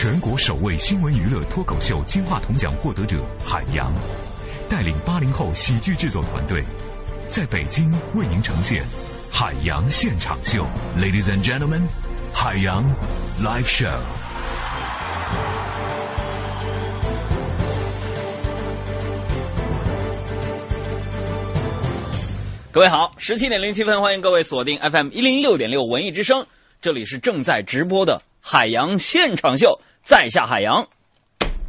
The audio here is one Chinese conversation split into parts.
全国首位新闻娱乐脱口秀金话筒奖获得者海洋，带领八零后喜剧制作团队，在北京为您呈现《海洋现场秀》。Ladies and gentlemen，海洋 Live Show。各位好，十七点零七分，欢迎各位锁定 FM 一零六点六文艺之声，这里是正在直播的海洋现场秀，在下海洋，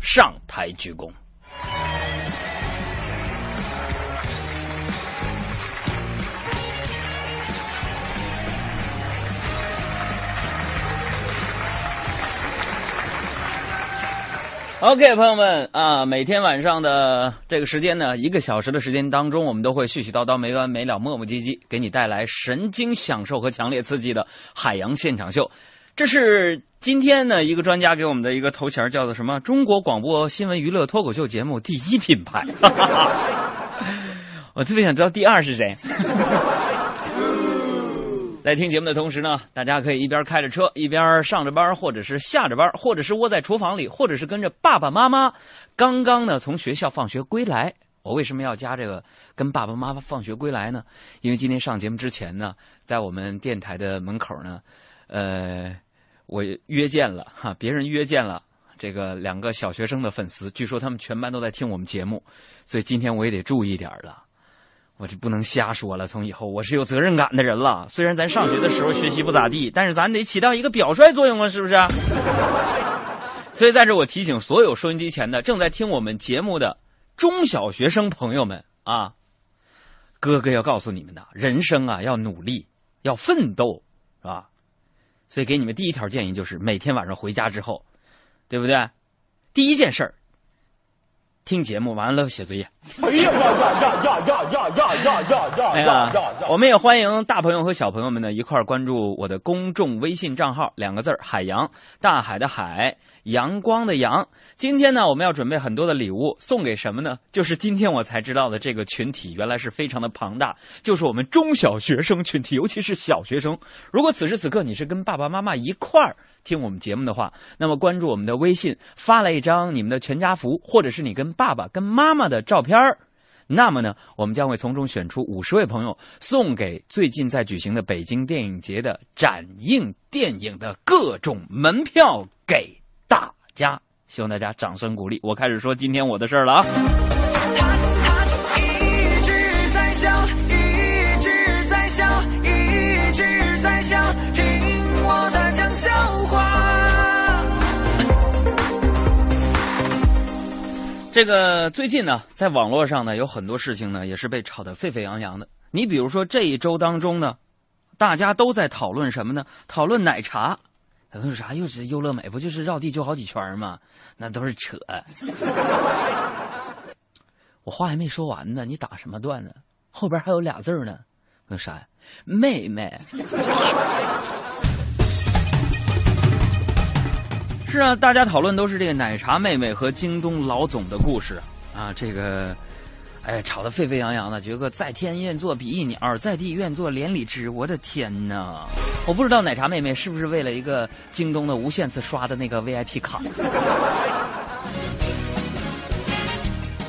上台鞠躬。OK，朋友们啊，每天晚上的这个时间呢，一个小时的时间当中，我们都会絮絮叨叨、没完没了、磨磨唧唧，给你带来神经享受和强烈刺激的海洋现场秀。这是今天呢一个专家给我们的一个头衔，叫做什么？中国广播新闻娱乐脱口秀节目第一品牌。我特别想知道第二是谁。在听节目的同时呢，大家可以一边开着车，一边上着班，或者是下着班，或者是窝在厨房里，或者是跟着爸爸妈妈刚刚呢从学校放学归来。我为什么要加这个跟爸爸妈妈放学归来呢？因为今天上节目之前呢，在我们电台的门口呢，呃，我约见了哈，别人约见了这个两个小学生的粉丝，据说他们全班都在听我们节目，所以今天我也得注意点了。我就不能瞎说了。从以后我是有责任感的人了。虽然咱上学的时候学习不咋地，但是咱得起到一个表率作用啊，是不是？所以在这我提醒所有收音机前的正在听我们节目的中小学生朋友们啊，哥哥要告诉你们的，人生啊要努力，要奋斗，是吧？所以给你们第一条建议就是每天晚上回家之后，对不对？第一件事儿。听节目完了写作业。哎呀呀呀呀呀呀呀呀呀呀！呀呀，我们也欢迎大朋友和小朋友们呢一块儿关注我的公众微信账号，两个字儿海洋，大海的海，阳光的阳。今天呢，我们要准备很多的礼物送给什么呢？就是今天我才知道的这个群体原来是非常的庞大，就是我们中小学生群体，尤其是小学生。如果此时此刻你是跟爸爸妈妈一块儿。听我们节目的话，那么关注我们的微信，发来一张你们的全家福，或者是你跟爸爸、跟妈妈的照片那么呢，我们将会从中选出五十位朋友，送给最近在举行的北京电影节的展映电影的各种门票给大家。希望大家掌声鼓励。我开始说今天我的事儿了啊。一直在笑，一直在笑，一直在笑，这个最近呢，在网络上呢，有很多事情呢，也是被炒得沸沸扬扬的。你比如说这一周当中呢，大家都在讨论什么呢？讨论奶茶。讨论啥？又是优乐美，不就是绕地球好几圈吗？那都是扯。我话还没说完呢，你打什么断呢？后边还有俩字呢，那啥呀？妹妹。是啊，大家讨论都是这个奶茶妹妹和京东老总的故事啊，这个，哎，吵得沸沸扬扬的。觉得在天愿作比翼鸟，在地愿作连理枝。我的天哪！我不知道奶茶妹妹是不是为了一个京东的无限次刷的那个 VIP 卡。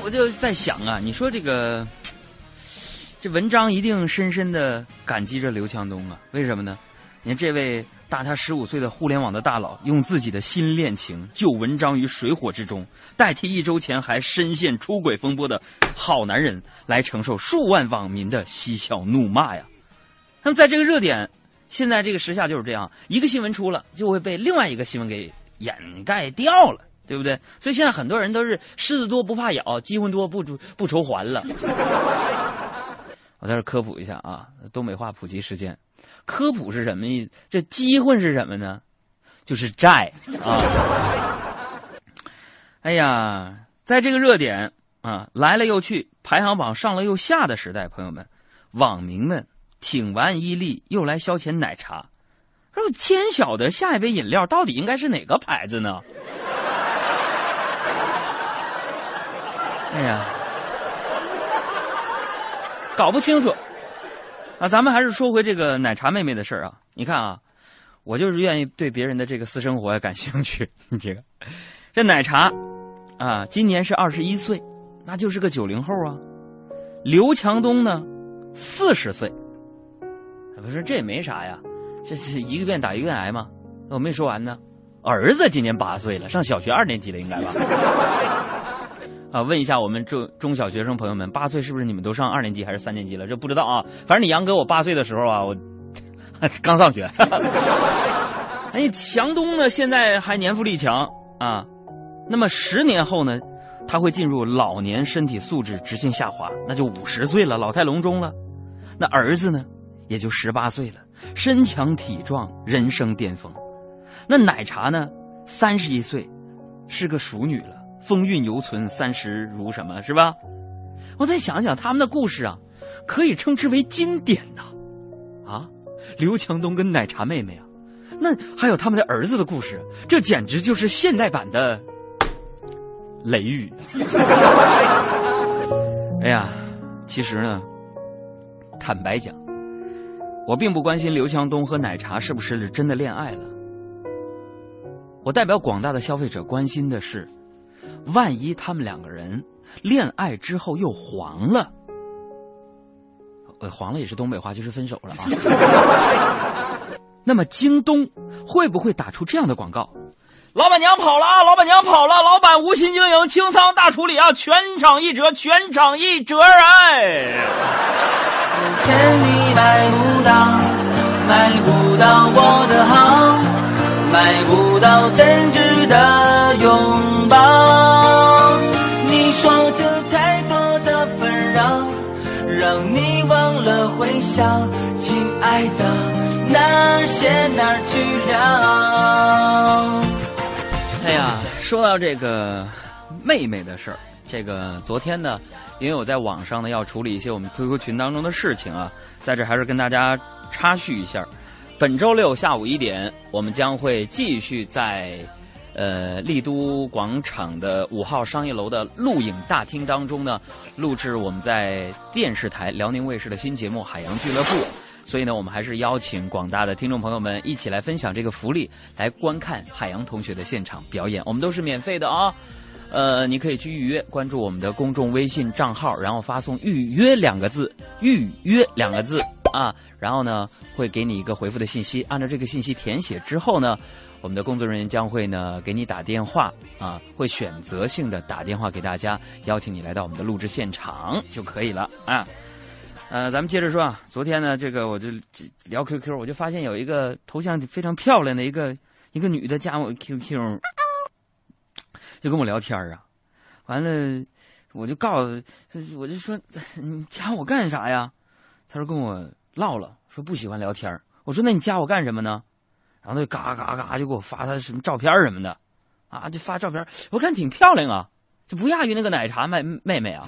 我就在想啊，你说这个，这文章一定深深的感激着刘强东啊？为什么呢？你看这位。大他十五岁的互联网的大佬，用自己的新恋情救文章于水火之中，代替一周前还深陷出轨风波的好男人来承受数万网民的嬉笑怒骂呀。那么，在这个热点，现在这个时下就是这样，一个新闻出了，就会被另外一个新闻给掩盖掉了，对不对？所以现在很多人都是狮子多不怕咬，鸡魂多不不愁还了。我在这科普一下啊，东北话普及时间。科普是什么意思？这机会是什么呢？就是债啊！哎呀，在这个热点啊来了又去，排行榜上了又下的时代，朋友们，网民们挺完伊利，又来消遣奶茶。说天晓得下一杯饮料到底应该是哪个牌子呢？哎呀，搞不清楚。啊，咱们还是说回这个奶茶妹妹的事儿啊。你看啊，我就是愿意对别人的这个私生活感兴趣。你这个，这奶茶啊，今年是二十一岁，那就是个九零后啊。刘强东呢，四十岁。不是，这也没啥呀，这是一个愿打一个愿挨嘛。我没说完呢，儿子今年八岁了，上小学二年级了，应该吧？啊，问一下我们中中小学生朋友们，八岁是不是你们都上二年级还是三年级了？这不知道啊。反正你杨哥我八岁的时候啊，我 刚上学。哎，强东呢，现在还年富力强啊。那么十年后呢，他会进入老年身体素质直线下滑，那就五十岁了，老态龙钟了。那儿子呢，也就十八岁了，身强体壮，人生巅峰。那奶茶呢，三十一岁，是个熟女了，风韵犹存，三十如什么是吧？我再想想他们的故事啊，可以称之为经典呐。啊，刘强东跟奶茶妹妹啊。那还有他们的儿子的故事，这简直就是现代版的《雷雨》。哎呀，其实呢，坦白讲，我并不关心刘强东和奶茶是不是真的恋爱了。我代表广大的消费者关心的是，万一他们两个人恋爱之后又黄了，呃，黄了也是东北话，就是分手了啊。那么京东会不会打出这样的广告？老板娘跑了啊！老板娘跑了！老板无心经营，清仓大处理啊！全场一折，全场一折！哎，钱你买不到，买不到我的好，买不到真挚的拥抱。你说这太多的纷扰，让你忘了微笑，亲爱的。那些哪儿去了？哎呀，说到这个妹妹的事儿，这个昨天呢，因为我在网上呢要处理一些我们 QQ 群当中的事情啊，在这还是跟大家插叙一下。本周六下午一点，我们将会继续在呃丽都广场的五号商业楼的录影大厅当中呢，录制我们在电视台辽宁卫视的新节目《海洋俱乐部》。所以呢，我们还是邀请广大的听众朋友们一起来分享这个福利，来观看海洋同学的现场表演。我们都是免费的啊，呃，你可以去预约，关注我们的公众微信账号，然后发送“预约”两个字，“预约”两个字啊，然后呢会给你一个回复的信息，按照这个信息填写之后呢，我们的工作人员将会呢给你打电话啊，会选择性的打电话给大家，邀请你来到我们的录制现场就可以了啊。呃，咱们接着说啊。昨天呢，这个我就聊 QQ，我就发现有一个头像非常漂亮的一个一个女的加我 QQ，就跟我聊天啊。完了，我就告诉，我就说你加我干啥呀？他说跟我唠了，说不喜欢聊天我说那你加我干什么呢？然后他就嘎嘎嘎就给我发他什么照片什么的，啊，就发照片，我看挺漂亮啊，就不亚于那个奶茶妹妹妹啊。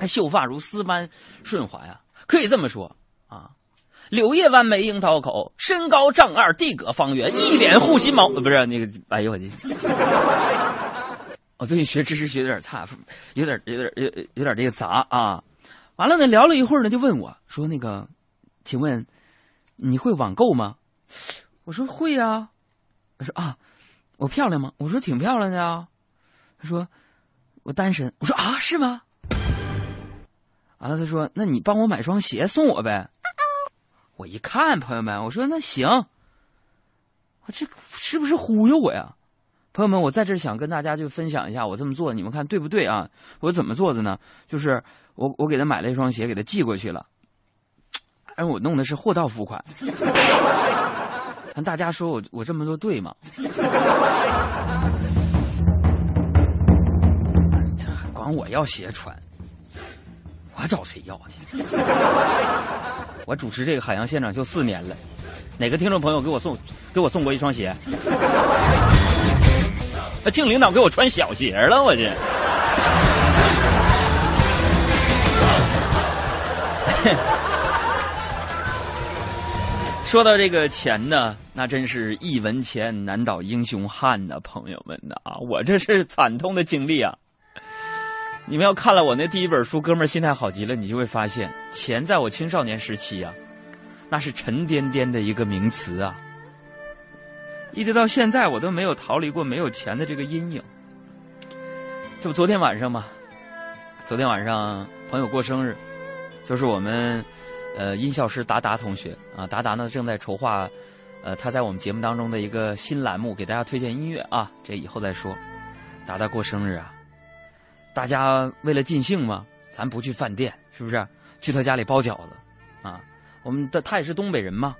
还秀发如丝般顺滑呀，可以这么说啊。柳叶弯眉樱桃口，身高丈二地阁方圆，一脸护心毛，不是那个，哎呦我去！我最近学知识学的有点差，有点有点有有点这个杂啊。完了呢，聊了一会儿呢，就问我说：“那个，请问你会网购吗？” 我说：“会呀。”他说：“啊，我漂亮吗？”我说：“挺漂亮的啊。”他说：“我单身。”我说：“啊，是吗？”完了，他说：“那你帮我买双鞋送我呗。”我一看，朋友们，我说：“那行。”我这是不是忽悠我呀？朋友们，我在这想跟大家就分享一下我这么做，你们看对不对啊？我怎么做的呢？就是我我给他买了一双鞋，给他寄过去了。哎，我弄的是货到付款。大家说我我这么做对吗？这还管我要鞋穿。我找谁要去？我主持这个海洋现场秀四年了，哪个听众朋友给我送给我送过一双鞋？那庆领导给我穿小鞋了，我这。说到这个钱呢，那真是一文钱难倒英雄汉呐，朋友们呐啊，我这是惨痛的经历啊。你们要看了我那第一本书，哥们儿心态好极了，你就会发现，钱在我青少年时期呀，那是沉甸甸的一个名词啊。一直到现在，我都没有逃离过没有钱的这个阴影。这不昨天晚上吗？昨天晚上朋友过生日，就是我们呃音效师达达同学啊，达达呢正在筹划呃他在我们节目当中的一个新栏目，给大家推荐音乐啊，这以后再说。达达过生日啊，大家为了尽兴嘛，咱不去饭店，是不是？去他家里包饺子啊？我们的他也是东北人嘛。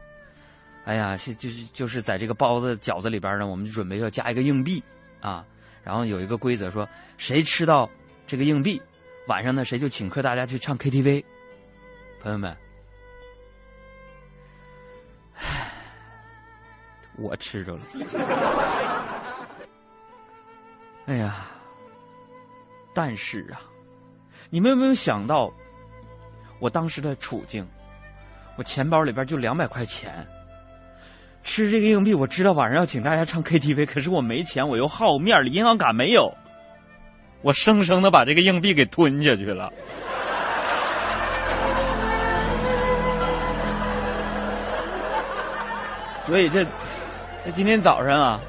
哎呀，是就就是在这个包子饺子里边呢，我们就准备要加一个硬币啊，然后有一个规则说，谁吃到这个硬币，晚上呢谁就请客大家去唱 KTV。朋友们，唉，我吃着了。哎呀，但是啊，你们有没有想到我当时的处境？我钱包里边就两百块钱。吃这个硬币，我知道晚上要请大家唱 KTV，可是我没钱，我又好面子，银行卡没有，我生生的把这个硬币给吞下去了。所以这今天早上啊，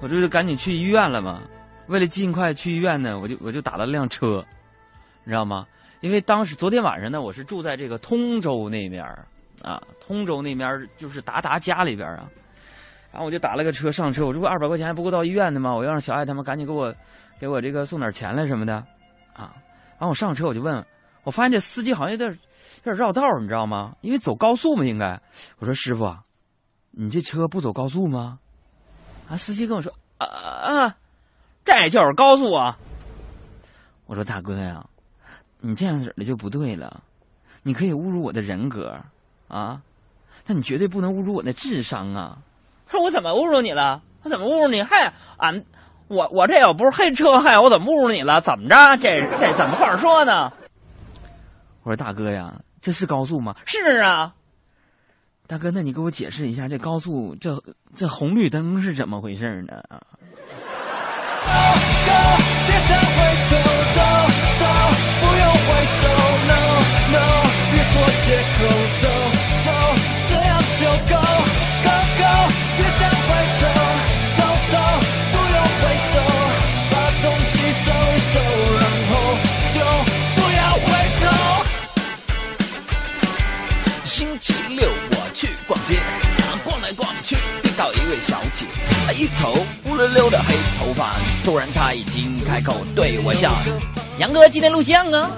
我这就赶紧去医院了嘛。为了尽快去医院呢，我就我就打了辆车，你知道吗？因为当时昨天晚上呢，我是住在这个通州那边啊，通州那边就是达达家里边啊，然后我就打了个车上车，我这不二百块钱还不够到医院的吗？我要让小爱他们赶紧给我给我这个送点钱来什么的啊。然后我上车我就问，我发现这司机好像有点有点绕道，你知道吗？因为走高速嘛，应该。我说师傅，你这车不走高速吗？啊，司机跟我说啊啊，这就是高速啊。我说大哥呀，你这样式的就不对了，你可以侮辱我的人格。啊，但你绝对不能侮辱我的智商啊！他说我怎么侮辱你了？我怎么侮辱你？嗨，俺我我这又不是黑车，嗨，我怎么侮辱你了？怎么着？这这怎么话说呢？我说大哥呀，这是高速吗？是啊。大哥，那你给我解释一下，这高速这这红绿灯是怎么回事呢？小姐，一头乌溜溜的黑头发，突然她已经开口对我笑：“杨哥，今天录像啊。”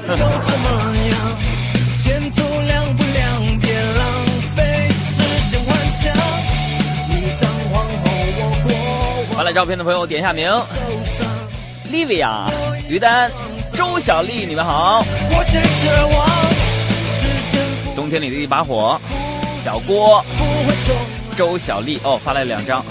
发来照片的朋友点一下名：Livia、于丹、周小丽，你们好。冬天里的一把火，小郭。周小丽哦，发来两张。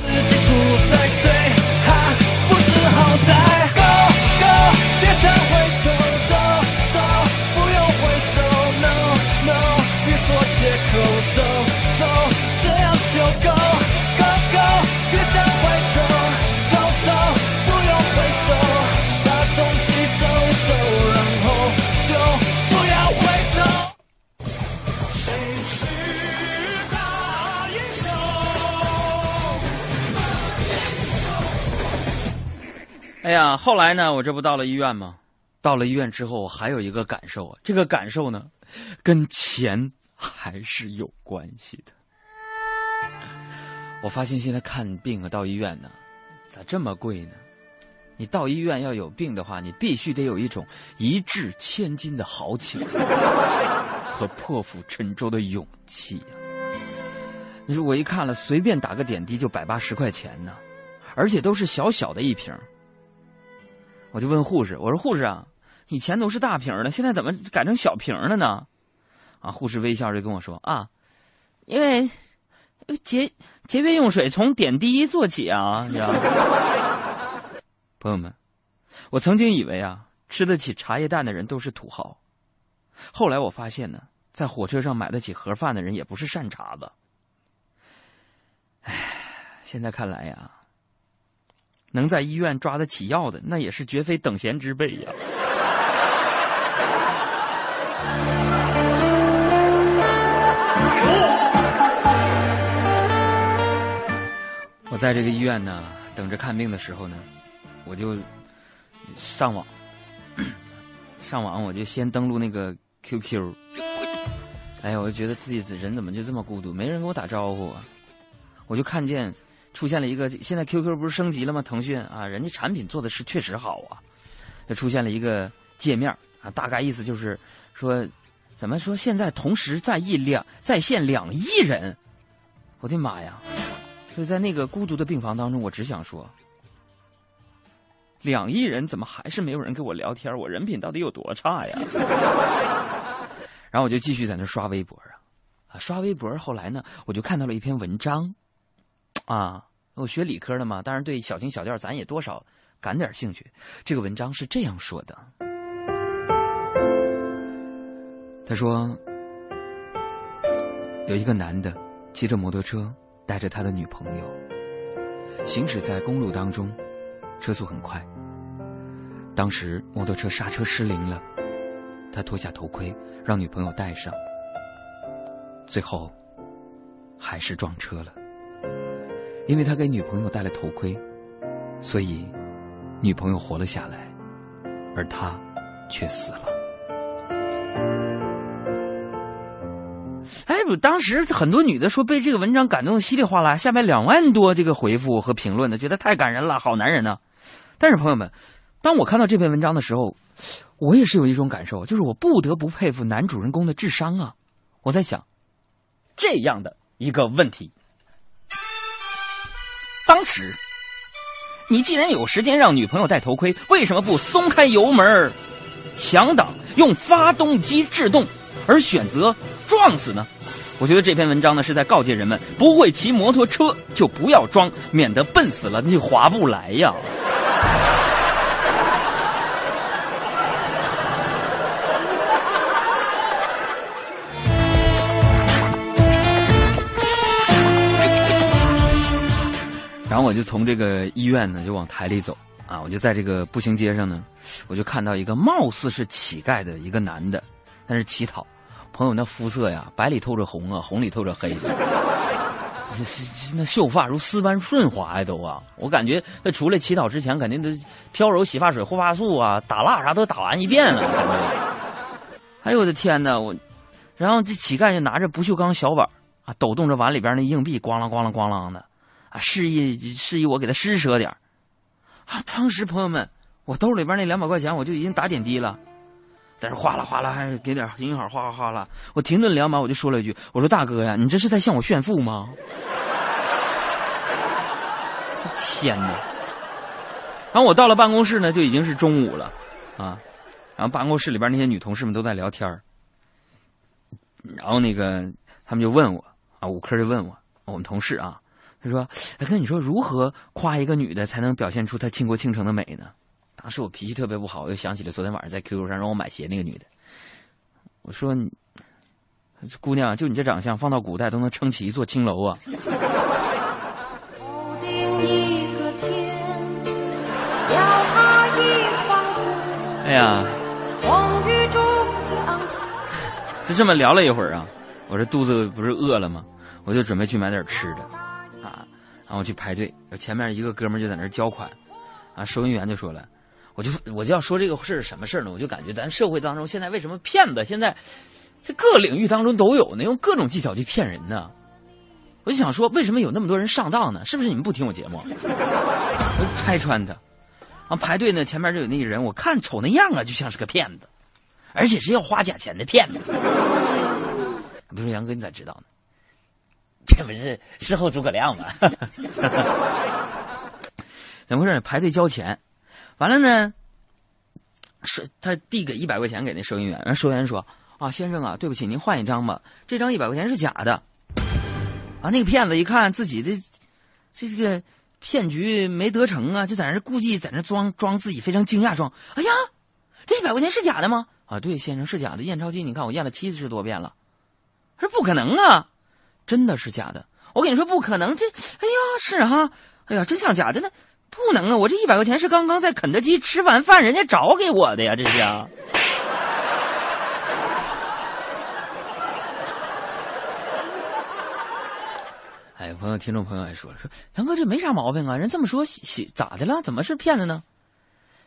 哎呀，后来呢，我这不到了医院吗？到了医院之后，我还有一个感受啊，这个感受呢，跟钱还是有关系的。我发现现在看病啊，到医院呢，咋这么贵呢？你到医院要有病的话，你必须得有一种一掷千金的豪情 和破釜沉舟的勇气呀。你说我一看了，随便打个点滴就百八十块钱呢，而且都是小小的一瓶。我就问护士：“我说护士啊，以前都是大瓶的，现在怎么改成小瓶了呢？”啊，护士微笑着跟我说：“啊，因为节节约用水，从点滴做起啊，你知道吗？” 朋友们，我曾经以为啊，吃得起茶叶蛋的人都是土豪，后来我发现呢，在火车上买得起盒饭的人也不是善茬子。唉，现在看来呀。能在医院抓得起药的那也是绝非等闲之辈呀。我在这个医院呢等着看病的时候呢我就上网。上网我就先登录那个 qq 哎呀我就觉得自己人怎么就这么孤独？没人跟我打招呼啊。我就看见出现了一个，现在 QQ 不是升级了吗？腾讯啊，人家产品做的是确实好啊，就出现了一个界面啊，大概意思就是说，怎么说？现在同时在一两在线两亿人，我的妈呀！所以在那个孤独的病房当中，我只想说，两亿人怎么还是没有人跟我聊天？我人品到底有多差呀？然后我就继续在那刷微博啊，啊，刷微博。后来呢，我就看到了一篇文章，啊，我学理科的嘛，当然对小情小调咱也多少感点兴趣。这个文章是这样说的：他说，有一个男的骑着摩托车带着他的女朋友，行驶在公路当中，车速很快。当时摩托车刹车失灵了。他脱下头盔，让女朋友戴上，最后还是撞车了。因为他给女朋友戴了头盔，所以女朋友活了下来，而他却死了。哎，我当时很多女的说被这个文章感动的稀里哗啦，下面两万多这个回复和评论的，觉得太感人了，好男人呢。但是朋友们，当我看到这篇文章的时候。我也是有一种感受，就是我不得不佩服男主人公的智商啊！我在想，这样的一个问题：当时你既然有时间让女朋友戴头盔，为什么不松开油门强挡，用发动机制动，而选择撞死呢？我觉得这篇文章呢是在告诫人们：不会骑摩托车就不要装，免得笨死了你划不来呀。然后我就从这个医院呢，就往台里走啊，我就在这个步行街上呢，我就看到一个貌似是乞丐的一个男的，但是乞讨。朋友那肤色呀，白里透着红啊，红里透着黑，那秀发如丝般顺滑呀，都啊！我感觉他出来乞讨之前，肯定都飘柔洗发水、护发素啊、打蜡啥都打完一遍了。哎呦我的天哪！我，然后这乞丐就拿着不锈钢小碗啊，抖动着碗里边那硬币，咣啷咣啷咣啷的。啊，示意示意我给他施舍点啊！当时朋友们，我兜里边那两百块钱我就已经打点滴了，在这哗啦哗啦还给点银行哗哗哗啦。我停顿两秒，我就说了一句：“我说大哥呀，你这是在向我炫富吗？” 天哪！然后我到了办公室呢，就已经是中午了啊。然后办公室里边那些女同事们都在聊天然后那个他们就问我啊，五科就问我，我们同事啊。他说：“哎，跟你说，如何夸一个女的才能表现出她倾国倾城的美呢？”当时我脾气特别不好，我又想起了昨天晚上在 QQ 上让我买鞋那个女的。我说：“你姑娘，就你这长相，放到古代都能撑起一座青楼啊！”哎呀，就这么聊了一会儿啊，我这肚子不是饿了吗？我就准备去买点吃的。然后去排队，前面一个哥们就在那交款，啊，收银员就说了，我就我就要说这个事是什么事呢？我就感觉咱社会当中现在为什么骗子现在这各领域当中都有呢？用各种技巧去骗人呢？我就想说，为什么有那么多人上当呢？是不是你们不听我节目？我拆穿他，啊，排队呢，前面就有那个人，我看瞅那样啊，就像是个骗子，而且是要花假钱的骗子。不说杨哥，你咋知道呢？这不是事后诸葛亮吗？怎么回事？排队交钱，完了呢？是他递给一百块钱给那收银员，然后收银员说：“啊，先生啊，对不起，您换一张吧，这张一百块钱是假的。”啊，那个骗子一看自己的这这个骗局没得成啊，就在那故意在那装装自己非常惊讶，装：“哎呀，这一百块钱是假的吗？”啊，对，先生是假的，验钞机你看我验了七十多遍了，他说：“不可能啊。”真的是假的，我跟你说不可能。这，哎呀，是哈，哎呀，真像假的，那不能啊！我这一百块钱是刚刚在肯德基吃完饭人家找给我的呀，这是。哎，朋友，听众朋友还说说，杨哥这没啥毛病啊，人这么说咋的了？怎么是骗子呢？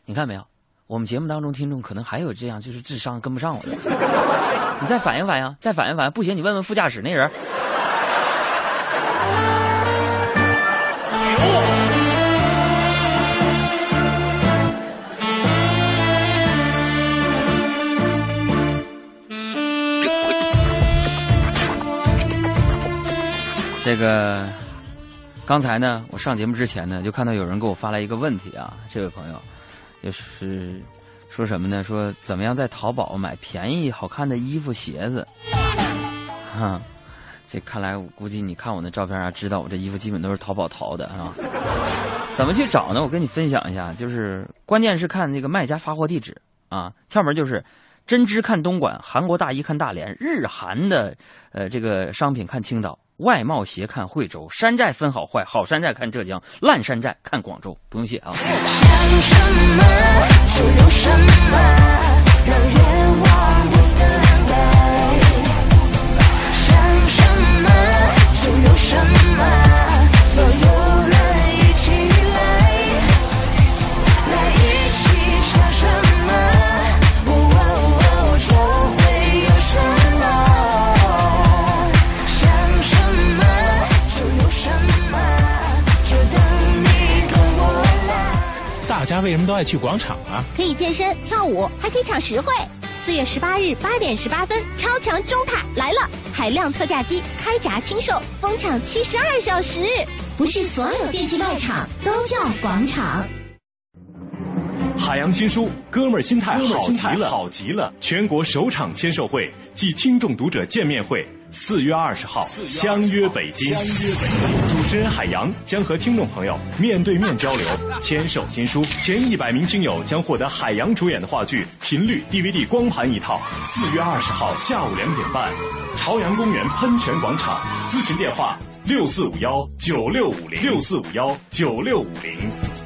你看没有？我们节目当中听众可能还有这样，就是智商跟不上我的。你再反应反应，再反应反应，不行，你问问副驾驶那人。这个刚才呢，我上节目之前呢，就看到有人给我发来一个问题啊，这位朋友，就是说什么呢？说怎么样在淘宝买便宜好看的衣服鞋子？哈，这看来我估计你看我那照片啊，知道我这衣服基本都是淘宝淘的啊。怎么去找呢？我跟你分享一下，就是关键是看那个卖家发货地址啊，窍门就是针织看东莞，韩国大衣看大连，日韩的呃这个商品看青岛。外贸鞋看惠州，山寨分好坏，好山寨看浙江，烂山寨看广州，不用谢啊。为什么都爱去广场啊？可以健身、跳舞，还可以抢实惠。四月十八日八点十八分，超强中塔来了，海量特价机开闸清售，疯抢七十二小时。不是所有电器卖场都叫广场。海洋新书，哥们儿心态好极了，好极了！全国首场签售会暨听众读者见面会。四月二十号，相约北京。相约北京，主持人海洋将和听众朋友面对面交流，签售新书。前一百名听友将获得海洋主演的话剧《频率》DVD 光盘一套。四月二十号下午两点半，朝阳公园喷泉广场。咨询电话：六四五幺九六五零六四五幺九六五零。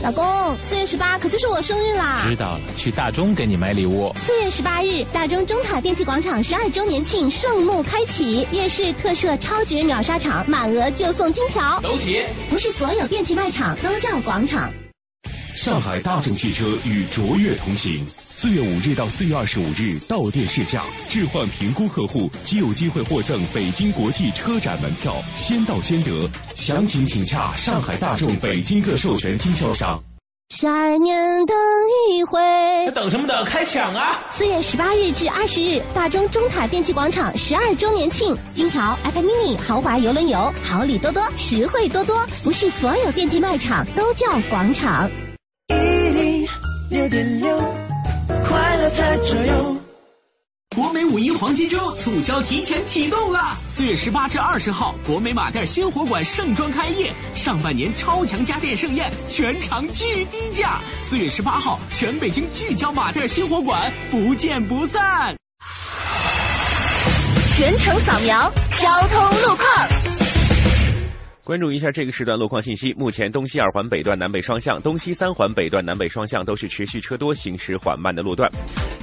老公，四月十八可就是我生日啦！知道了，去大中给你买礼物。四月十八日，大中中塔电器广场十二周年庆盛幕开启，夜市特设超值秒杀场，满额就送金条。走起！不是所有电器卖场都叫广场。上海大众汽车与卓越同行，四月五日到四月二十五日到店试驾，置换评估客户即有机会获赠北京国际车展门票，先到先得。详情请洽上海大众北京各授权经销商。十二年等一回，等什么等？开抢啊！四月十八日至二十日，大中中塔电器广场十二周年庆，金条、iPad mini、豪华游轮游，好礼多多，实惠多多。不是所有电器卖场都叫广场。六点六，快乐在左右。国美五一黄金周促销提前启动了，四月十八至二十号，国美马甸新火馆盛装开业，上半年超强家电盛宴，全场巨低价。四月十八号，全北京聚焦马甸新火馆，不见不散。全程扫描交通路况。关注一下这个时段路况信息。目前东西二环北段南北双向、东西三环北段南北双向都是持续车多、行驶缓慢的路段。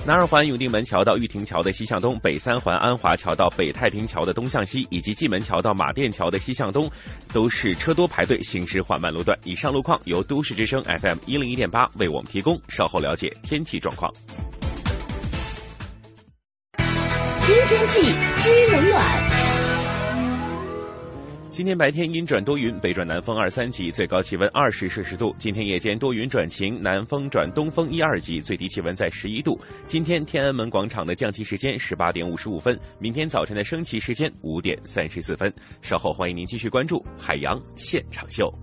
南二环永定门桥到玉亭桥的西向东，北三环安华桥到北太平桥的东向西，以及蓟门桥到马甸桥的西向东，都是车多排队、行驶缓慢路段。以上路况由都市之声 FM 一零一点八为我们提供。稍后了解天气状况。新天气知冷暖。今天白天阴转多云，北转南风二三级，最高气温二十摄氏度。今天夜间多云转晴，南风转东风一二级，最低气温在十一度。今天天安门广场的降旗时间十八点五十五分，明天早晨的升旗时间五点三十四分。稍后欢迎您继续关注海洋现场秀。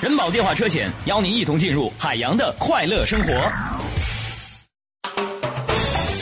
人保电话车险邀您一同进入海洋的快乐生活。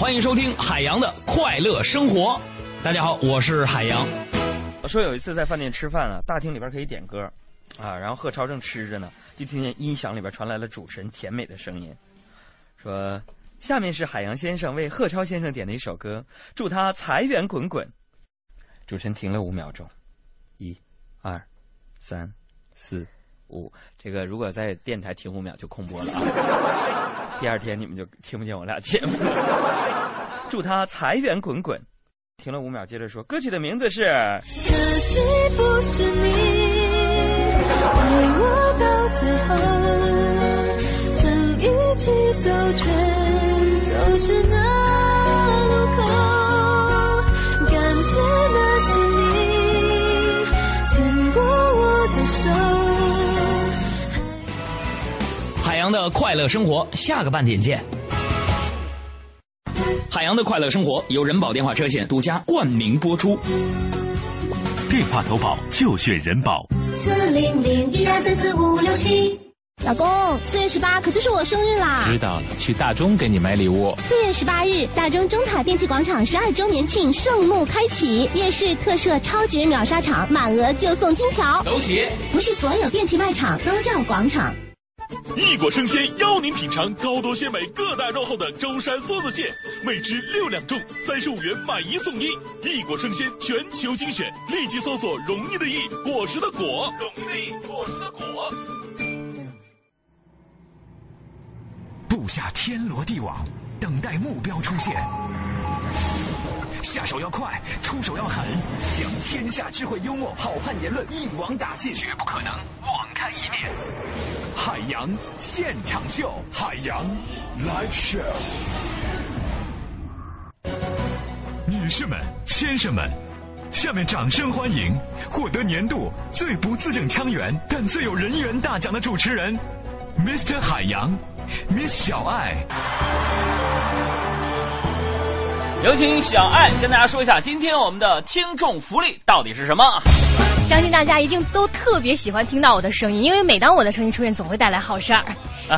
欢迎收听海洋的快乐生活。大家好，我是海洋。我说有一次在饭店吃饭啊，大厅里边可以点歌，啊，然后贺超正吃着呢，就听见音响里边传来了主持人甜美的声音，说：“下面是海洋先生为贺超先生点的一首歌，祝他财源滚滚。”主持人停了五秒钟，一、二、三、四、五，这个如果在电台停五秒就空播了啊。第二天你们就听不见我俩节目。祝他财源滚滚。停了五秒，接着说，歌曲的名字是。可惜不是你陪我到最后，曾一起走却走失那路口，洋的快乐生活，下个半点见。海洋的快乐生活由人保电话车险独家冠名播出。电话投保就选人保。四零零一二三四五六七。老公，四月十八可就是我生日啦！知道了，去大中给你买礼物。四月十八日，大中中塔电器广场十二周年庆盛幕开启，夜市特设超值秒杀场，满额就送金条。走起，不是所有电器卖场都叫广场。异果生鲜邀您品尝高多鲜美各大肉厚的舟山梭子蟹，每只六两重，三十五元买一送一。异果生鲜全球精选，立即搜索“容易的易，果实的果”，容易的易，果实的果。布下天罗地网，等待目标出现。下手要快，出手要狠，将天下智慧、幽默、好汉言论一网打尽，绝不可能网开一面。海洋现场秀，海洋 live show。女士们、先生们，下面掌声欢迎获得年度最不字正腔圆但最有人缘大奖的主持人，Mr. 海洋，Miss 小爱。有请小爱跟大家说一下，今天我们的听众福利到底是什么？相信大家一定都特别喜欢听到我的声音，因为每当我的声音出现，总会带来好事儿。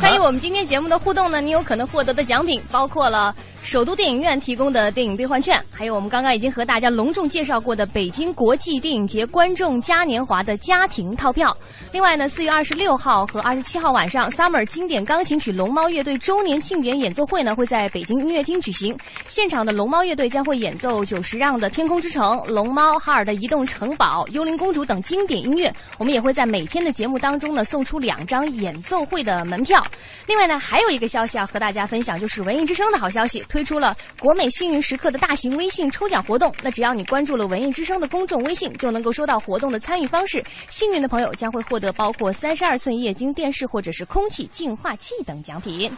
参与我们今天节目的互动呢，你有可能获得的奖品包括了首都电影院提供的电影兑换券，还有我们刚刚已经和大家隆重介绍过的北京国际电影节观众嘉年华的家庭套票。另外呢，四月二十六号和二十七号晚上，Summer 经典钢琴曲龙猫乐队周年庆典演奏会呢会在北京音乐厅举行。现场的龙猫乐队将会演奏久石让的《天空之城》、龙猫、哈尔的《移动城堡》、《幽灵公主》等经典音乐。我们也会在每天的节目当中呢送出两张演奏会的门票。另外呢，还有一个消息要和大家分享，就是文艺之声的好消息，推出了国美幸运时刻的大型微信抽奖活动。那只要你关注了文艺之声的公众微信，就能够收到活动的参与方式。幸运的朋友将会获得包括三十二寸液晶电视或者是空气净化器等奖品。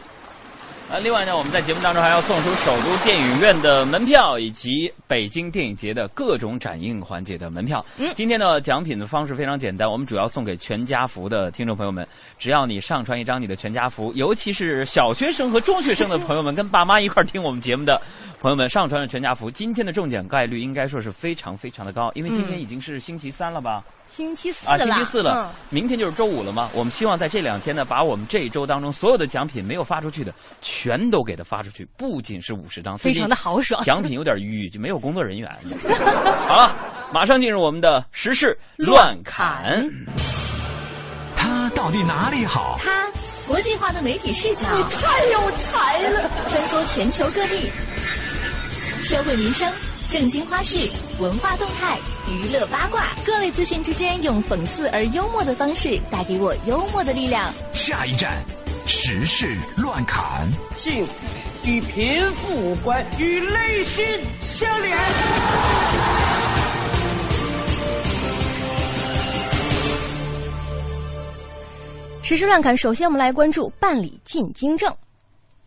啊，另外呢，我们在节目当中还要送出首都电影院的门票，以及北京电影节的各种展映环节的门票。嗯，今天的奖品的方式非常简单，我们主要送给全家福的听众朋友们，只要你上传一张你的全家福，尤其是小学生和中学生的朋友们，跟爸妈一块儿听我们节目的朋友们，上传了全家福，今天的中奖概率应该说是非常非常的高，因为今天已经是星期三了吧？星期四啊，星期四了，嗯明天就是周五了嘛。我们希望在这两天呢，把我们这一周当中所有的奖品没有发出去的，全都给它发出去，不仅是五十张，非常的豪爽。奖品有点淤，就没有工作人员。好了，马上进入我们的时事乱侃。他到底哪里好？他国际化的媒体视角，你太有才了，穿梭全球各地，社会民生、正经花絮、文化动态、娱乐八卦，各类资讯之间，用讽刺而幽默的方式，带给我幽默的力量。下一站，时事乱侃。幸福与贫富无关，与内心相连。时事乱侃，首先我们来关注办理进京证。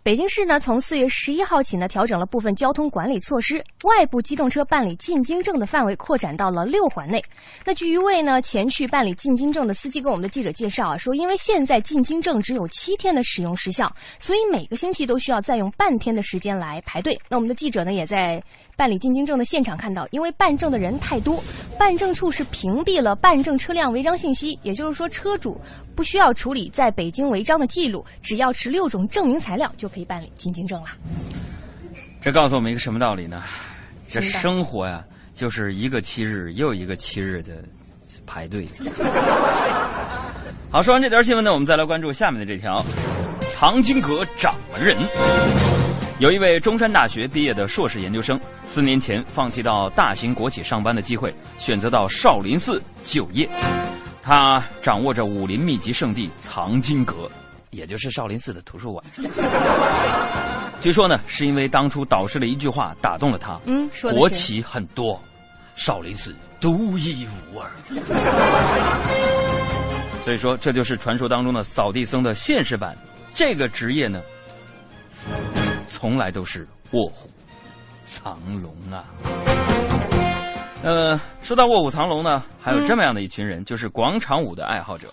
北京市呢，从四月十一号起呢，调整了部分交通管理措施，外部机动车办理进京证的范围扩展到了六环内。那据一位呢前去办理进京证的司机跟我们的记者介绍啊，说因为现在进京证只有七天的使用时效，所以每个星期都需要再用半天的时间来排队。那我们的记者呢，也在办理进京证的现场看到，因为办证的人太多，办证处是屏蔽了办证车辆违章信息，也就是说，车主不需要处理在北京违章的记录，只要持六种证明材料就可以办理进京证了。这告诉我们一个什么道理呢？这生活呀，就是一个七日又一个七日的排队。好，说完这条新闻呢，我们再来关注下面的这条：藏经阁掌门人。有一位中山大学毕业的硕士研究生，四年前放弃到大型国企上班的机会，选择到少林寺就业。他掌握着武林秘籍圣地藏经阁，也就是少林寺的图书馆。据说呢，是因为当初导师的一句话打动了他。嗯，说国企很多，少林寺独一无二。所以说，这就是传说当中的扫地僧的现实版。这个职业呢，从来都是卧虎藏龙啊。呃，说到卧虎藏龙呢，还有这么样的一群人，就是广场舞的爱好者。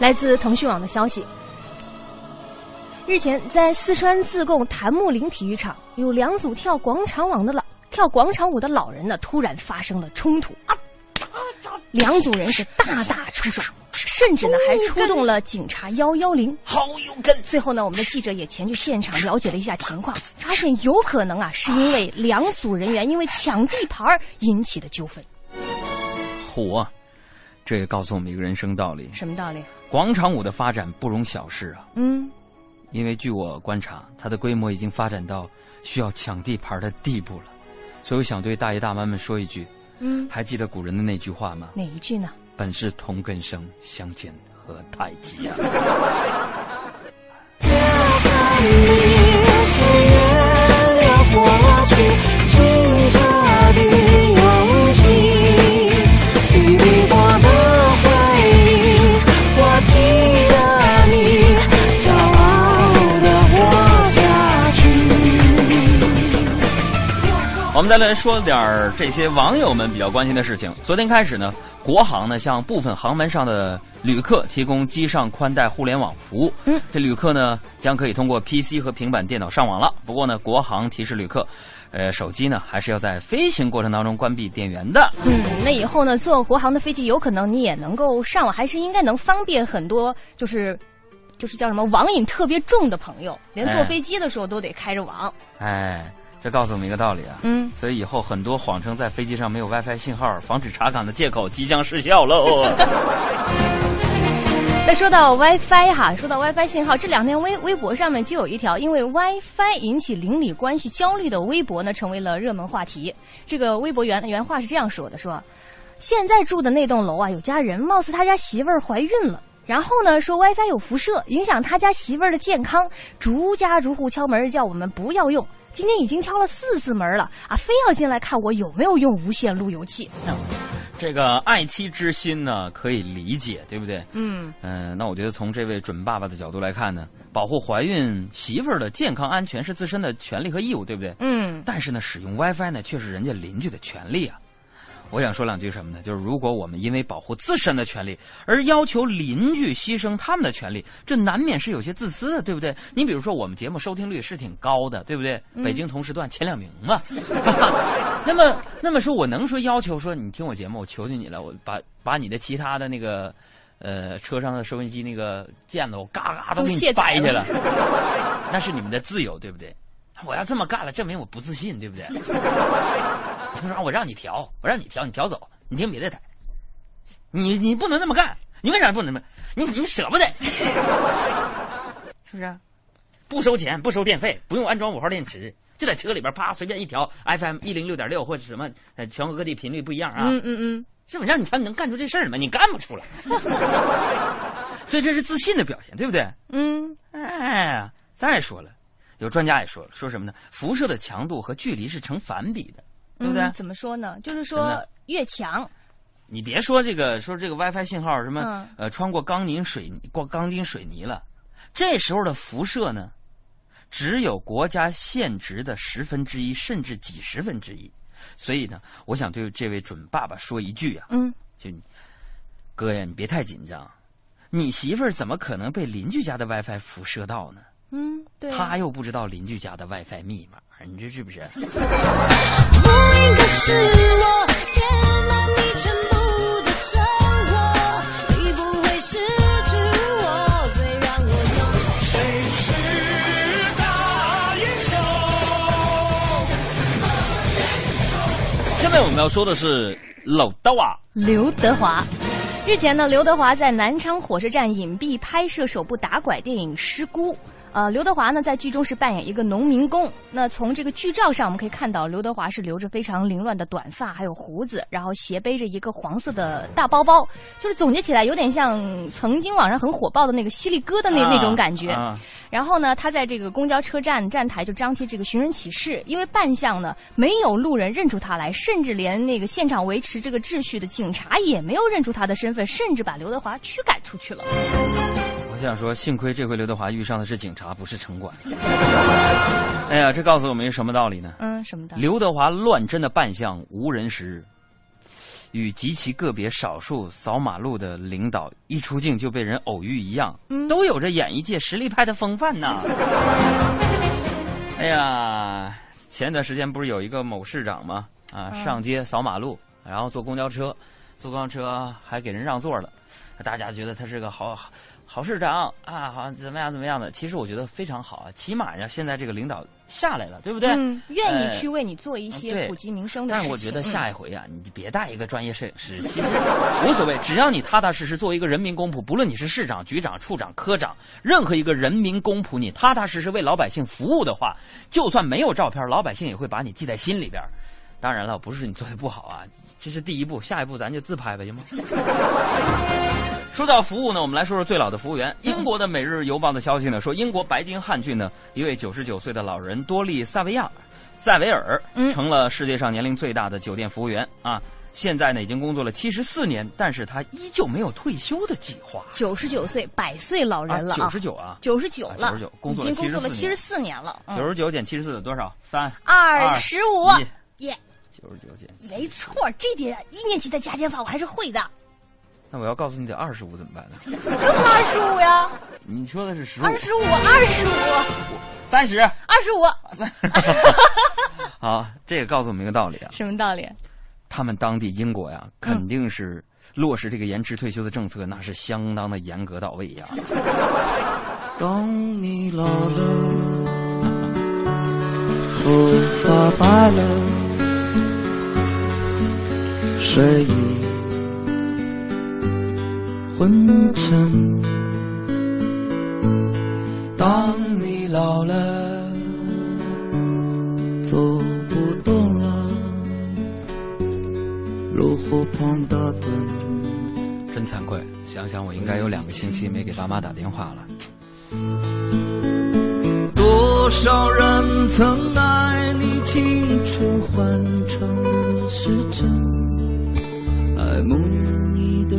来自腾讯网的消息，日前在四川自贡檀木林体育场，有两组跳广场舞的老跳广场舞的老人呢，突然发生了冲突。两组人是大打出手，甚至呢还出动了警察幺幺零，好有梗。最后呢，我们的记者也前去现场了解了一下情况，发现有可能啊是因为两组人员因为抢地盘引起的纠纷。虎啊，这也告诉我们一个人生道理：什么道理？广场舞的发展不容小视啊。嗯，因为据我观察，它的规模已经发展到需要抢地盘的地步了。所以我想对大爷大妈们说一句。嗯，还记得古人的那句话吗？哪一句呢？本是同根生，相煎何太急啊！我们再来说点儿这些网友们比较关心的事情。昨天开始呢，国航呢向部分航班上的旅客提供机上宽带互联网服务。嗯，这旅客呢将可以通过 PC 和平板电脑上网了。不过呢，国航提示旅客，呃，手机呢还是要在飞行过程当中关闭电源的。嗯，那以后呢，坐国航的飞机有可能你也能够上网，还是应该能方便很多，就是就是叫什么网瘾特别重的朋友，连坐飞机的时候都得开着网。哎。这告诉我们一个道理啊，嗯，所以以后很多谎称在飞机上没有 WiFi 信号、防止查岗的借口即将失效喽。那说到 WiFi 哈，说到 WiFi 信号，这两天微微博上面就有一条因为 WiFi 引起邻里关系焦虑的微博呢，成为了热门话题。这个微博原原话是这样说的：说现在住的那栋楼啊，有家人貌似他家媳妇儿怀孕了，然后呢说 WiFi 有辐射，影响他家媳妇儿的健康，逐家逐户敲门叫我们不要用。今天已经敲了四次门了啊，非要进来看我有没有用无线路由器。这个爱妻之心呢，可以理解，对不对？嗯嗯，那我觉得从这位准爸爸的角度来看呢，保护怀孕媳妇儿的健康安全是自身的权利和义务，对不对？嗯。但是呢，使用 WiFi 呢，却是人家邻居的权利啊。我想说两句什么呢？就是如果我们因为保护自身的权利而要求邻居牺牲他们的权利，这难免是有些自私的，对不对？你比如说，我们节目收听率是挺高的，对不对？北京同时段前两名嘛。那么，那么说我能说要求说你听我节目，我求求你了，我把把你的其他的那个呃车上的收音机那个键子，我嘎嘎都给你掰下来，那是你们的自由，对不对？我要这么干了，证明我不自信，对不对？他说：“我让你调，我让你调，你调走，你听别的台。你你不能这么干，你为啥不能这么？你你舍不得，是不是？不收钱，不收电费，不用安装五号电池，就在车里边啪随便一调 FM 一零六点六或者什么，呃，全国各地频率不一样啊。嗯嗯嗯，是不是让你调，你能干出这事儿吗？你干不出来。所以这是自信的表现，对不对？嗯，哎，再说了，有专家也说了，说什么呢？辐射的强度和距离是成反比的。”对不对？怎么说呢？就是说越强，你别说这个，说这个 WiFi 信号什么，嗯、呃，穿过钢筋水过钢筋水泥了，这时候的辐射呢，只有国家限值的十分之一，甚至几十分之一。所以呢，我想对这位准爸爸说一句啊，嗯，就哥呀，你别太紧张，你媳妇儿怎么可能被邻居家的 WiFi 辐射到呢？嗯，对啊他又不知道邻居家的 WiFi 密码，你这是不是？不应该是我填满你全部的生活，你不会失去我，最让我永谁是大英雄？下面我们要说的是老刀啊，刘德华。日前呢，刘德华在南昌火车站隐蔽拍摄首部打拐电影《失孤》。呃，刘德华呢在剧中是扮演一个农民工。那从这个剧照上，我们可以看到刘德华是留着非常凌乱的短发，还有胡子，然后斜背着一个黄色的大包包，就是总结起来有点像曾经网上很火爆的那个犀利哥的那、那种感觉。啊然后呢，他在这个公交车站站台就张贴这个寻人启事，因为扮相呢没有路人认出他来，甚至连那个现场维持这个秩序的警察也没有认出他的身份，甚至把刘德华驱赶出去了。我想说，幸亏这回刘德华遇上的是警察，不是城管。哎呀，这告诉我们一个什么道理呢？嗯，什么的？刘德华乱真的扮相无人识，与极其个别少数扫马路的领导一出镜就被人偶遇一样，嗯都有着演艺界实力派的风范呐。哎呀，前一段时间不是有一个某市长吗？啊，嗯上街扫马路，然后坐公交车，坐公交车还给人让座了，大家觉得他是个好好市长啊，好怎么样怎么样的。其实我觉得非常好啊，起码呀，现在这个领导下来了，对不对？嗯，愿意呃去为你做一些普及民生的事情。但是我觉得下嗯一回啊，你别带一个专业摄影师，其实无所谓，只要你踏踏实实做一个人民公仆，不论你是市长、局长、处长、科长，任何一个人民公仆，你踏踏实实为老百姓服务的话，就算没有照片，老百姓也会把你记在心里边儿。当然了，不是你做的不好啊，这是第一步，下一步咱就自拍呗，行吗？说到服务呢，我们来说说最老的服务员。英国的《每日邮报》的消息呢，说英国白金汉郡呢，一位九十九岁的老人多利萨维亚塞维尔成了世界上年龄最大的酒店服务员啊。现在呢，已经工作了七十四年，但是他依旧没有退休的计划。九十九岁，百岁老人了九十九啊，九十九了，九十九，工作了已经工作了七十74四年了。嗯九十九减七十四有多少？三二十五，耶，九十九减。没错，这点一年级的加减法我还是会的。那我要告诉你得二十五怎么办呢？就是二十五呀，你说的是十五，二十五，二十五，三十，二十五。好，这个告诉我们一个道理啊，什么道理？他们当地英国呀，肯定是落实这个延迟退休的政策，那是相当的严格到位呀。当你老了，头发白了，睡意昏沉。当你老了，走不动了，炉火旁打盹。真惭愧，想想我应该有两个星期没给爸妈打电话了。多少人曾爱你青春欢畅的时辰，爱慕你的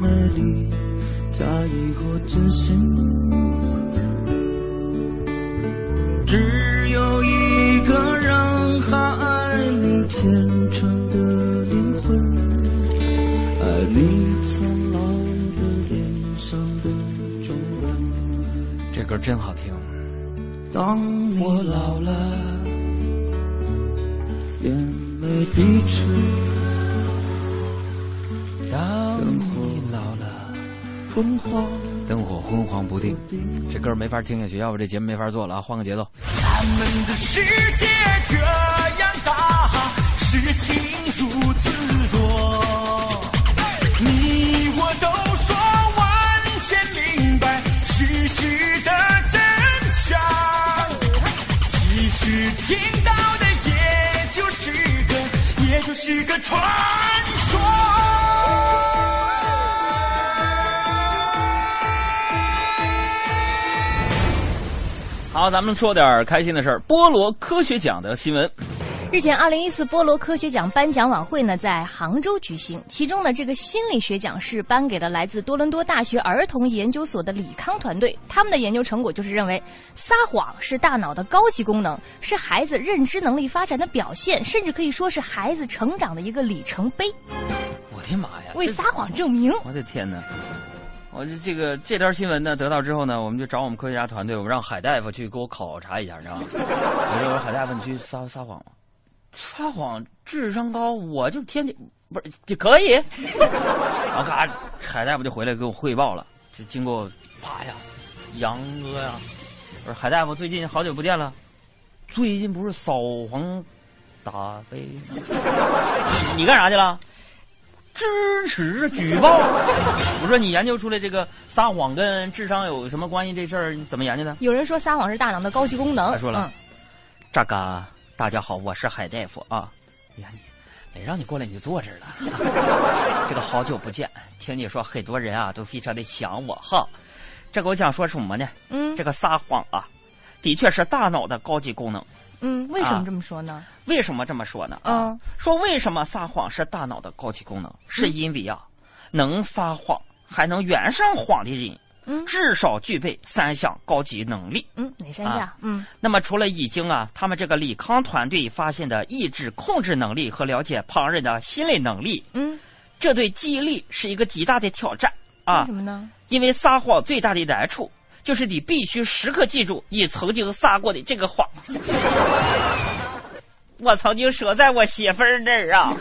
美丽，假意或真心。只有一个人还爱你虔诚的灵魂，爱你苍老的脸上的皱纹。这歌真好听。当我老了，眼泪低垂，昏黄。灯火昏黄不定，这歌没法听下去，要不这节目没法做了啊！换个节奏。咱们的世界这样大，事情如此多，你我都说完全明白事实的真相。其实听到的也就是个，也就是个传说。好，咱们说点开心的事儿。菠萝科学奖的新闻。日前，二零一四菠萝科学奖颁奖晚会呢在杭州举行，其中呢这个心理学奖是颁给了来自多伦多大学儿童研究所的李康团队。他们的研究成果就是认为，撒谎是大脑的高级功能，是孩子认知能力发展的表现，甚至可以说是孩子成长的一个里程碑。我的妈呀！为撒谎证明。我的天哪！我这这个这条新闻呢得到之后呢，我们就找我们科学家团队，我们让海大夫去给我考察一下，你知道吗？我说海大夫，你去撒撒谎吗？撒谎智商高，我就天天不是就可以。然后嘎，海大夫就回来给我汇报了，就经过啪呀，杨哥呀，我说海大夫最近好久不见了，最近不是扫黄打非？你干啥去了？支持举报。我说你研究出来这个撒谎跟智商有什么关系？这事儿你怎么研究的？有人说撒谎是大脑的高级功能。他说了，这个大家好，我是海大夫啊。哎呀，你没让你过来你就坐这儿了。这个好久不见，听你说很多人啊都非常的想我哈。这个我想说什么呢？嗯，这个撒谎啊，的确是大脑的高级功能。嗯，为什么这么说呢？为什么这么说呢？嗯，说为什么撒谎是大脑的高级功能？是因为啊，能撒谎还能圆上谎的人，嗯，至少具备三项高级能力。嗯，哪三项？嗯，那么除了已经啊，他们这个李康团队发现的意志控制能力和了解旁人的心理能力，嗯，这对记忆力是一个极大的挑战啊。为什么呢？因为撒谎最大的难处。就是你必须时刻记住你曾经撒过的这个谎。我曾经说在我媳妇儿那儿啊，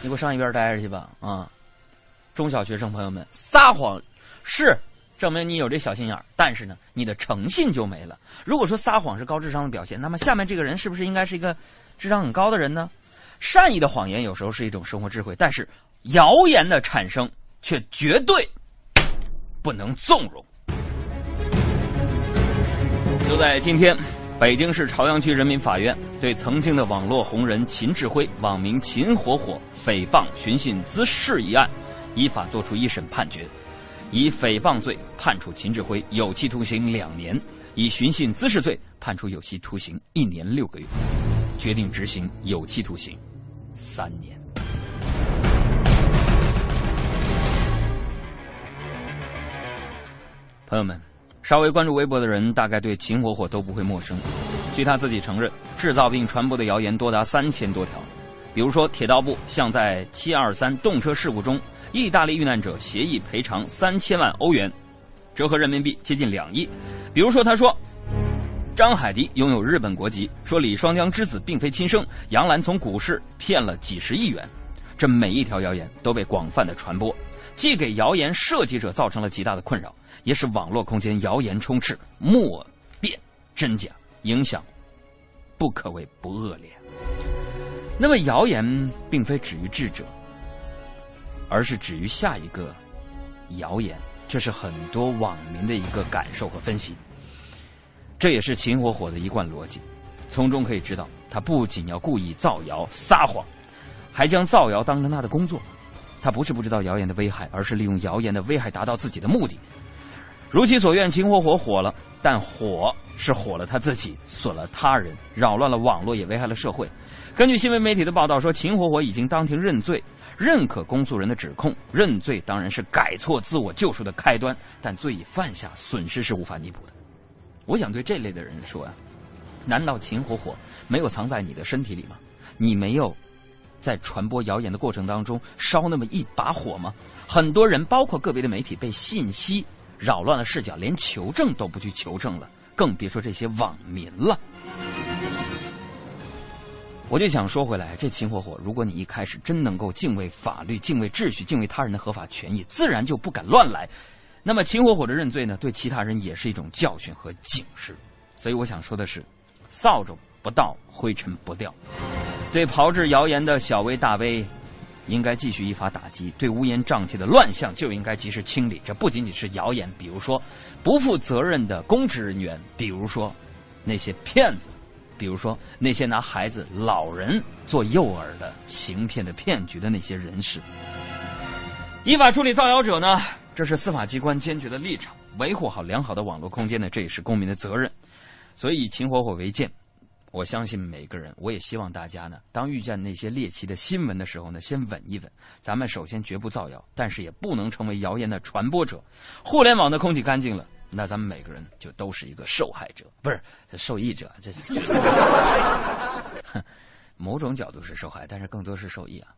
你给我上一边待着去吧啊！中小学生朋友们，撒谎是证明你有这小心眼儿，但是呢，你的诚信就没了。如果说撒谎是高智商的表现，那么下面这个人是不是应该是一个智商很高的人呢？善意的谎言有时候是一种生活智慧，但是谣言的产生却绝对。不能纵容。就在今天，北京市朝阳区人民法院对曾经的网络红人秦志辉（网名秦火火）诽谤寻衅滋事一案，依法作出一审判决，以诽谤罪判处秦志辉有期徒刑两年，以寻衅滋事罪判处有期徒刑一年六个月，决定执行有期徒刑三年。朋友们，稍微关注微博的人，大概对秦火火都不会陌生。据他自己承认，制造并传播的谣言多达三千多条。比如说，铁道部向在七二三动车事故中意大利遇难者协议赔偿三千万欧元，折合人民币接近两亿。比如说，他说张海迪拥有日本国籍，说李双江之子并非亲生，杨澜从股市骗了几十亿元。这每一条谣言都被广泛的传播，既给谣言设计者造成了极大的困扰。也使网络空间谣言充斥，莫辨真假，影响不可谓不恶劣。那么，谣言并非止于智者，而是止于下一个谣言，这是很多网民的一个感受和分析。这也是秦火火的一贯逻辑，从中可以知道，他不仅要故意造谣撒谎，还将造谣当成他的工作。他不是不知道谣言的危害，而是利用谣言的危害达到自己的目的。如其所愿，秦火火火了，但火是火了他自己，损了他人，扰乱了网络，也危害了社会。根据新闻媒体的报道说，秦火火已经当庭认罪，认可公诉人的指控。认罪当然是改错、自我救赎的开端，但罪已犯下，损失是无法弥补的。我想对这类的人说呀，难道秦火火没有藏在你的身体里吗？你没有在传播谣言的过程当中烧那么一把火吗？很多人，包括个别的媒体，被信息。扰乱了视角，连求证都不去求证了，更别说这些网民了。我就想说回来，这秦火火，如果你一开始真能够敬畏法律、敬畏秩序、敬畏他人的合法权益，自然就不敢乱来。那么秦火火的认罪呢，对其他人也是一种教训和警示。所以我想说的是，扫帚不到，灰尘不掉。对炮制谣言的小微大微。应该继续依法打击，对乌烟瘴气的乱象就应该及时清理。这不仅仅是谣言，比如说不负责任的公职人员，比如说那些骗子，比如说那些拿孩子、老人做诱饵的行骗的骗局的那些人士。依法处理造谣者呢？这是司法机关坚决的立场。维护好良好的网络空间呢？这也是公民的责任。所以以秦火火为鉴。我相信每个人，我也希望大家呢，当遇见那些猎奇的新闻的时候呢，先稳一稳。咱们首先绝不造谣，但是也不能成为谣言的传播者。互联网的空气干净了，那咱们每个人就都是一个受害者，不是受益者。这 某种角度是受害，但是更多是受益啊。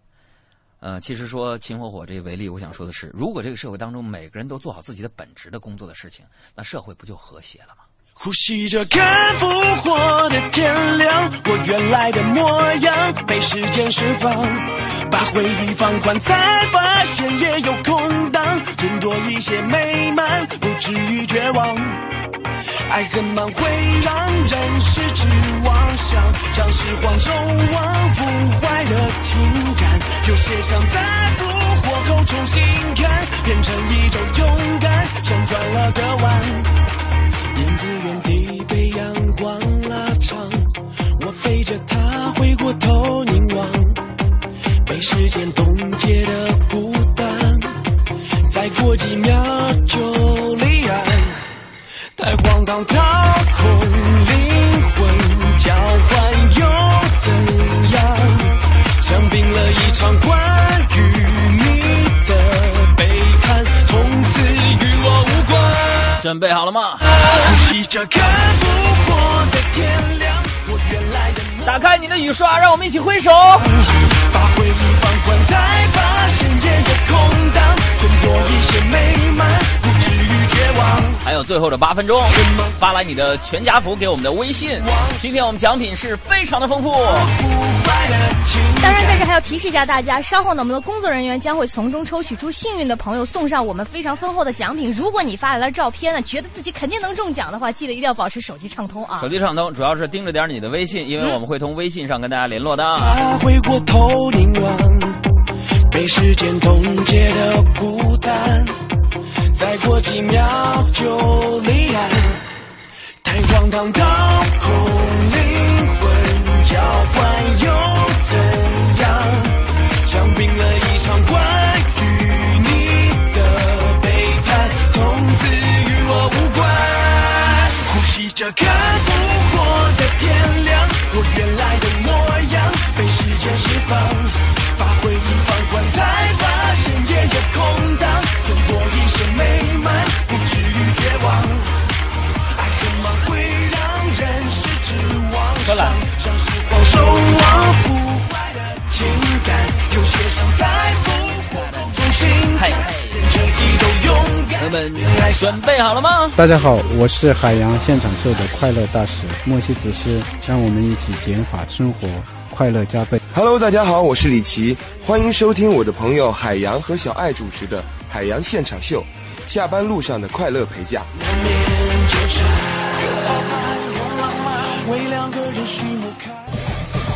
呃，其实说秦火火这个为例，我想说的是，如果这个社会当中每个人都做好自己的本职的工作的事情，那社会不就和谐了吗？呼吸着看复活的天亮，我原来的模样被时间释放，把回忆放宽，才发现也有空档，存多一些美满，不至于绝望。爱很慢会让人失去妄想，像是荒守望腐坏的情感，有些想在复活后重新看，变成一种勇敢，像转了个弯。燕子原地被阳光拉长，我背着它回过头凝望，被时间冻结的孤单，再过几秒就离岸。太荒唐，掏空灵魂交换又怎样？像冰了一场关于你的背叛，从此与我无关。准备好了吗？一起唱着看不破的天亮打开你的雨刷，让我们一起挥手。把回忆放宽，才发现夜夜空荡，存多一些美满，不至于绝望。还有最后的八分钟，发来你的全家福给我们的微信。今天我们奖品是非常的丰富。不快乐当然，在这还要提示一下大家，稍后呢，我们的工作人员将会从中抽取出幸运的朋友，送上我们非常丰厚的奖品。如果你发来了照片呢，觉得自己肯定能中奖的话，记得一定要保持手机畅通啊！手机畅通，主要是盯着点你的微信，因为我们会从微信上跟大家联络的。他回过头凝望，被时间冻结的孤单，再过几秒就离岸。太荒唐，掏空准备好了吗？大家好，我是海洋现场秀的快乐大使莫西子诗，让我们一起减法生活，快乐加倍。Hello，大家好，我是李琦，欢迎收听我的朋友海洋和小爱主持的《海洋现场秀》，下班路上的快乐陪驾。为两个人序幕开，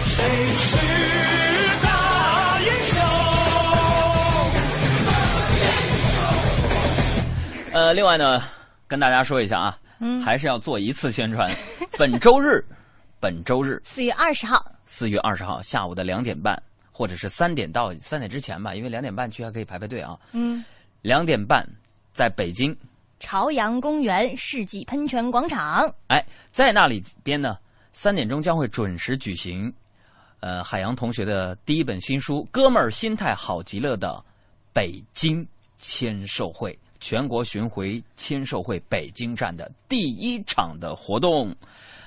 谁是呃，另外呢，跟大家说一下啊，嗯。还是要做一次宣传。本周日，本周日。四月二十号，四月二十号下午的两点半，或者是三点到三点之前吧，因为两点半去还可以排排队啊。嗯，两点半在北京，朝阳公园世纪喷泉广场，哎，在那里边呢，三点钟将会准时举行，呃，海洋同学的第一本新书《哥们儿心态好极了》的北京签售会，全国巡回签售会北京站的第一场的活动。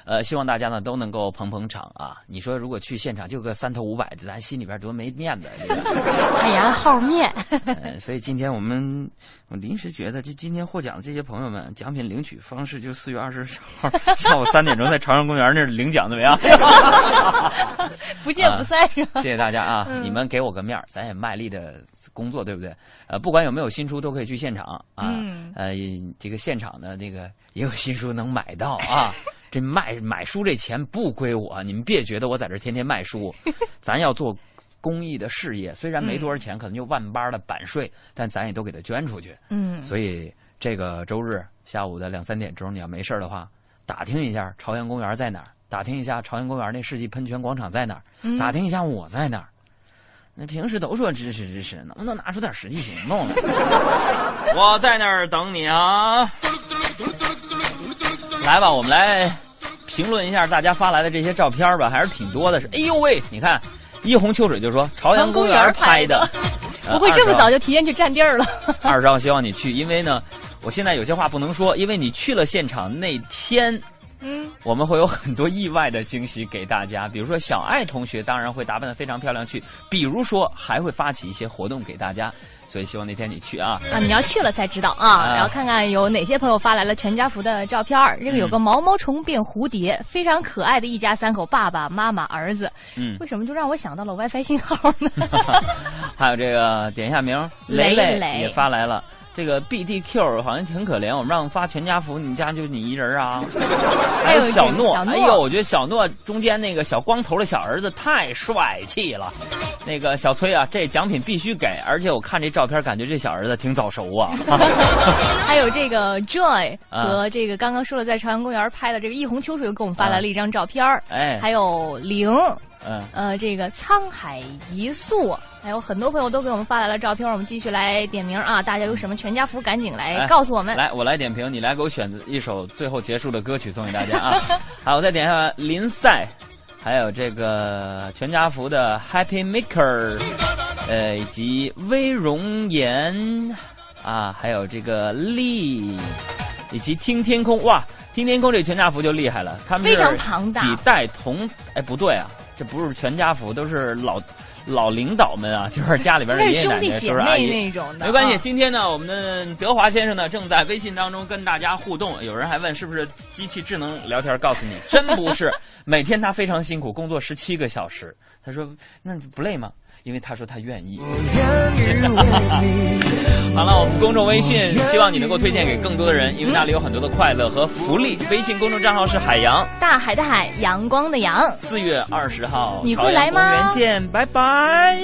呃，希望大家呢都能够捧捧场啊！你说如果去现场就个三头五百的，咱心里边多没面子。这个 海洋好面。呃所以今天我们我临时觉得，就今天获奖的这些朋友们，奖品领取方式就四月二十号下午三点钟在朝阳公园那儿领奖怎么样？不见不散是吧？谢谢大家啊！嗯你们给我个面儿，咱也卖力的工作，对不对？呃，不管有没有新书，都可以去现场啊。嗯呃，这个现场呢，那个也有新书能买到啊。这卖买书这钱不归我，你们别觉得我在这天天卖书，咱要做公益的事业。虽然没多少钱，可能就万八的版税，但咱也都给它捐出去。嗯所以这个周日下午的两三点钟，你要没事儿的话，打听一下朝阳公园在哪儿，打听一下朝阳公园那世纪喷泉广场在哪儿，嗯打听一下我在哪儿。那平时都说支持支持，能不能拿出点实际行动来？我在那儿等你啊！来吧，我们来评论一下大家发来的这些照片吧，还是挺多的。是，哎呦喂，你看，一红秋水就说朝阳公园拍的，呃不会这么早就提前去占地儿了？二十号希望你去，因为呢，我现在有些话不能说，因为你去了现场那天，嗯，我们会有很多意外的惊喜给大家。比如说小爱同学当然会打扮的非常漂亮去，比如说还会发起一些活动给大家。所以希望那天你去啊啊！你要去了才知道啊，啊然后看看有哪些朋友发来了全家福的照片儿。这个有个毛毛虫变蝴蝶，非常可爱的一家三口，爸爸妈妈、儿子。嗯为什么就让我想到了 WiFi 信号呢？还有这个点一下名儿，磊磊磊也发来了。这个 BDQ 好像挺可怜，我们让发全家福，你家就你一人啊？还有小诺，哎呦，我觉得小诺中间那个小光头的小儿子太帅气了。那个小崔啊，这奖品必须给，而且我看这照片，感觉这小儿子挺早熟啊。还有这个 Joy 啊和这个刚刚说了在朝阳公园拍的这个一泓秋水，又给我们发来了一张照片。哎还有零。嗯，呃，这个沧海一粟，还有很多朋友都给我们发来了照片，我们继续来点名啊！大家有什么全家福，赶紧来哎告诉我们。来，我来点评，你来给我选择一首最后结束的歌曲送给大家啊。好，我再点一下林赛，还有这个全家福的 Happy Maker，呃，以及微容颜啊，还有这个丽，以及听天空哇，听天空这全家福就厉害了，他们非常庞大几代同哎不对啊，这不是全家福，都是老。老领导们啊，就是家里边的爷爷奶奶、兄弟姐叔叔阿姨那种的没关系，啊今天呢，我们的德华先生呢正在微信当中跟大家互动。有人还问是不是机器智能聊天？告诉你，真不是。每天他非常辛苦，工作十七个小时。他说：“那你不累吗？”因为他说他愿意。好了，我们公众微信，希望你能够推荐给更多的人，因为那里有很多的快乐和福利。微信公众账号是海洋。大海的海，阳光的阳。四月二十号，你会来吗公园见，拜拜。